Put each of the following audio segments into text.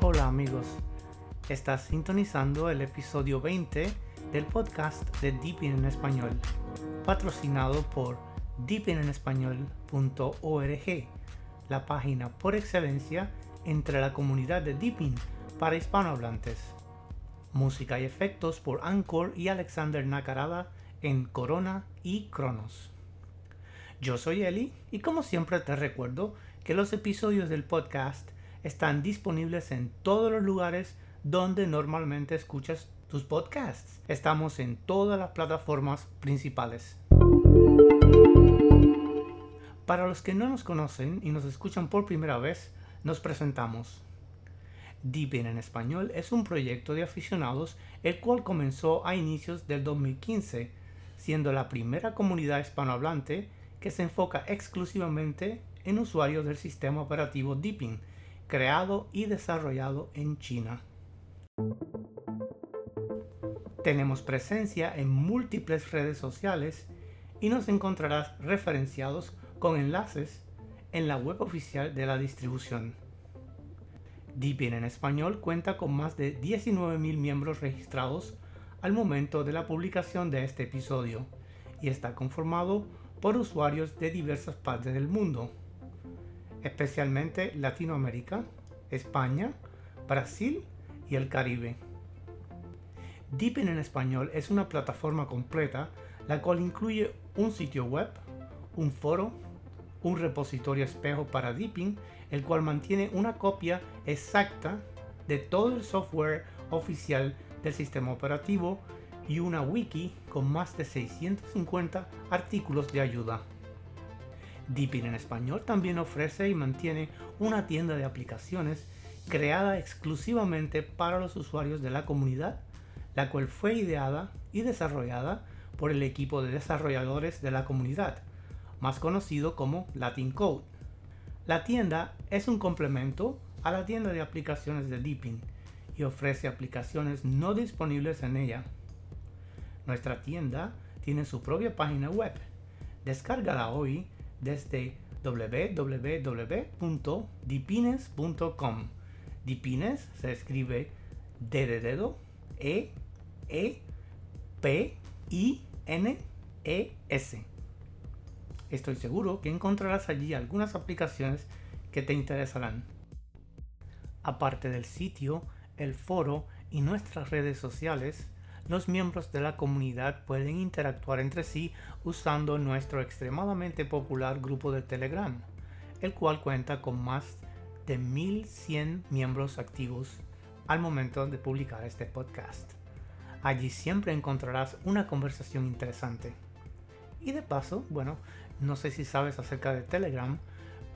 Hola amigos, estás sintonizando el episodio 20 del podcast de Deepin en Español, patrocinado por deepinenespañol.org, la página por excelencia entre la comunidad de Deepin para hispanohablantes. Música y efectos por Anchor y Alexander Nakarada en Corona y Cronos. Yo soy Eli y como siempre te recuerdo que los episodios del podcast están disponibles en todos los lugares donde normalmente escuchas tus podcasts. Estamos en todas las plataformas principales. Para los que no nos conocen y nos escuchan por primera vez, nos presentamos. Deepin en español es un proyecto de aficionados el cual comenzó a inicios del 2015, siendo la primera comunidad hispanohablante que se enfoca exclusivamente en usuarios del sistema operativo Deepin, creado y desarrollado en China. Tenemos presencia en múltiples redes sociales y nos encontrarás referenciados con enlaces en la web oficial de la distribución. Deepin en español cuenta con más de 19.000 miembros registrados al momento de la publicación de este episodio y está conformado por usuarios de diversas partes del mundo, especialmente Latinoamérica, España, Brasil y el Caribe. Deepin en español es una plataforma completa la cual incluye un sitio web, un foro, un repositorio espejo para Deepin, el cual mantiene una copia exacta de todo el software oficial del sistema operativo y una wiki con más de 650 artículos de ayuda. Deepin en español también ofrece y mantiene una tienda de aplicaciones creada exclusivamente para los usuarios de la comunidad, la cual fue ideada y desarrollada por el equipo de desarrolladores de la comunidad, más conocido como Latin Code. La tienda es un complemento a la tienda de aplicaciones de Deepin y ofrece aplicaciones no disponibles en ella. Nuestra tienda tiene su propia página web. Descárgala hoy desde www.dipines.com. Dipines se escribe D de dedo, E, E, P, I, N, E, S. Estoy seguro que encontrarás allí algunas aplicaciones que te interesarán. Aparte del sitio, el foro y nuestras redes sociales, los miembros de la comunidad pueden interactuar entre sí usando nuestro extremadamente popular grupo de Telegram, el cual cuenta con más de 1100 miembros activos al momento de publicar este podcast. Allí siempre encontrarás una conversación interesante. Y de paso, bueno, no sé si sabes acerca de Telegram,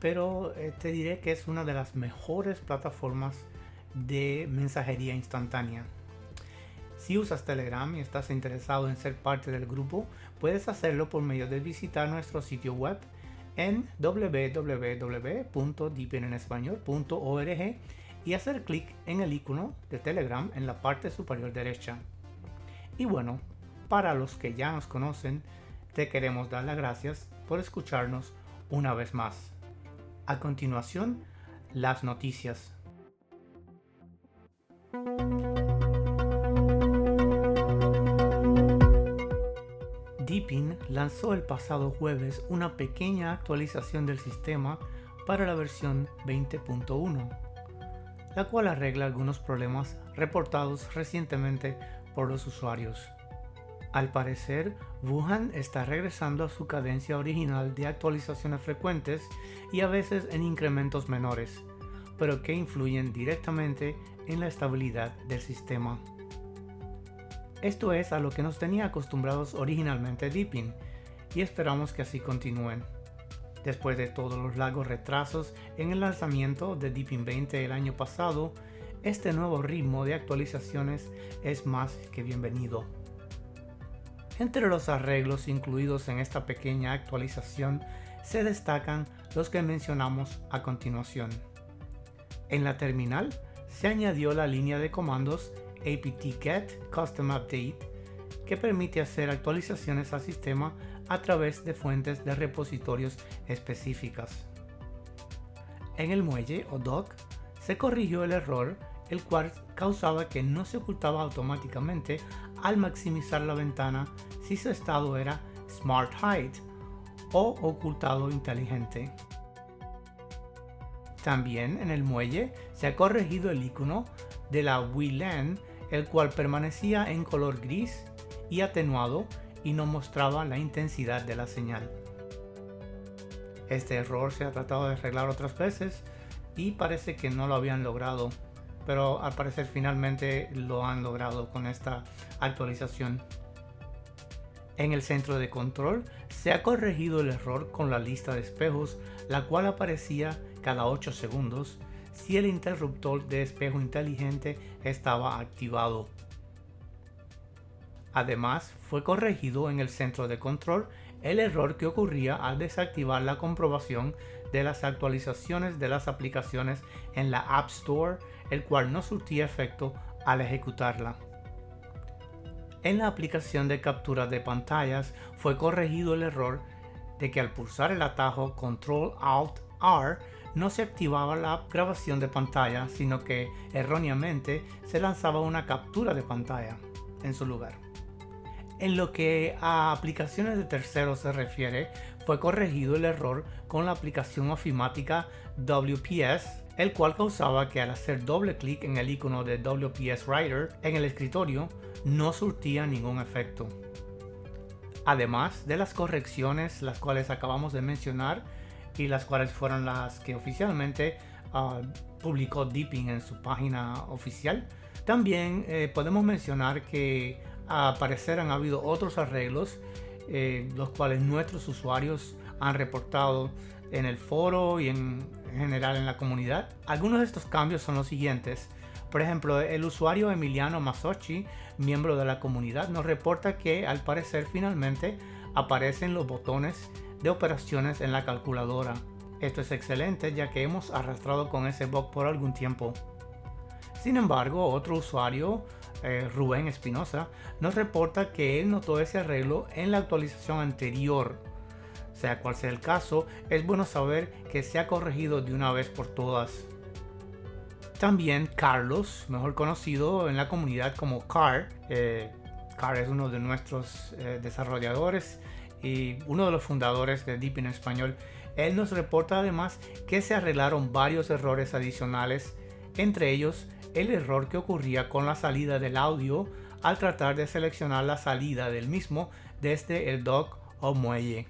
pero eh, te diré que es una de las mejores plataformas de mensajería instantánea. Si usas Telegram y estás interesado en ser parte del grupo, puedes hacerlo por medio de visitar nuestro sitio web en www.deepinenespañol.org y hacer clic en el icono de Telegram en la parte superior derecha. Y bueno, para los que ya nos conocen, te queremos dar las gracias por escucharnos una vez más. A continuación, las noticias. Deepin lanzó el pasado jueves una pequeña actualización del sistema para la versión 20.1, la cual arregla algunos problemas reportados recientemente por los usuarios. Al parecer, Wuhan está regresando a su cadencia original de actualizaciones frecuentes y a veces en incrementos menores, pero que influyen directamente en la estabilidad del sistema. Esto es a lo que nos tenía acostumbrados originalmente Deepin y esperamos que así continúen. Después de todos los largos retrasos en el lanzamiento de Deepin 20 el año pasado, este nuevo ritmo de actualizaciones es más que bienvenido. Entre los arreglos incluidos en esta pequeña actualización se destacan los que mencionamos a continuación. En la terminal se añadió la línea de comandos apt-get custom update que permite hacer actualizaciones al sistema a través de fuentes de repositorios específicas. En el muelle o dock se corrigió el error el cual causaba que no se ocultaba automáticamente al maximizar la ventana si su estado era Smart Hide o ocultado inteligente. También en el muelle se ha corregido el icono de la WLAN, el cual permanecía en color gris y atenuado y no mostraba la intensidad de la señal. Este error se ha tratado de arreglar otras veces y parece que no lo habían logrado, pero al parecer finalmente lo han logrado con esta actualización. En el centro de control se ha corregido el error con la lista de espejos, la cual aparecía cada 8 segundos si el interruptor de espejo inteligente estaba activado. Además, fue corregido en el centro de control el error que ocurría al desactivar la comprobación de las actualizaciones de las aplicaciones en la App Store, el cual no surtía efecto al ejecutarla. En la aplicación de captura de pantallas fue corregido el error de que al pulsar el atajo Control Alt R no se activaba la grabación de pantalla, sino que erróneamente se lanzaba una captura de pantalla en su lugar. En lo que a aplicaciones de terceros se refiere, fue corregido el error con la aplicación ofimática WPS el cual causaba que al hacer doble clic en el icono de WPS Writer en el escritorio no surtía ningún efecto. Además de las correcciones las cuales acabamos de mencionar y las cuales fueron las que oficialmente ah, publicó Deepin en su página oficial, también eh, podemos mencionar que a parecer han habido otros arreglos eh, los cuales nuestros usuarios han reportado en el foro y en general en la comunidad. Algunos de estos cambios son los siguientes. Por ejemplo, el usuario Emiliano Masochi, miembro de la comunidad, nos reporta que al parecer finalmente aparecen los botones de operaciones en la calculadora. Esto es excelente ya que hemos arrastrado con ese bug por algún tiempo. Sin embargo, otro usuario, eh, Rubén Espinosa, nos reporta que él notó ese arreglo en la actualización anterior sea cual sea el caso, es bueno saber que se ha corregido de una vez por todas. También Carlos, mejor conocido en la comunidad como Car, eh, Car es uno de nuestros eh, desarrolladores y uno de los fundadores de Deep en español. Él nos reporta además que se arreglaron varios errores adicionales, entre ellos el error que ocurría con la salida del audio al tratar de seleccionar la salida del mismo desde el dock o muelle.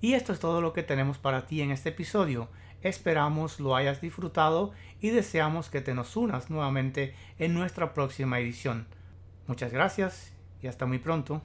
Y esto es todo lo que tenemos para ti en este episodio. Esperamos lo hayas disfrutado y deseamos que te nos unas nuevamente en nuestra próxima edición. Muchas gracias y hasta muy pronto.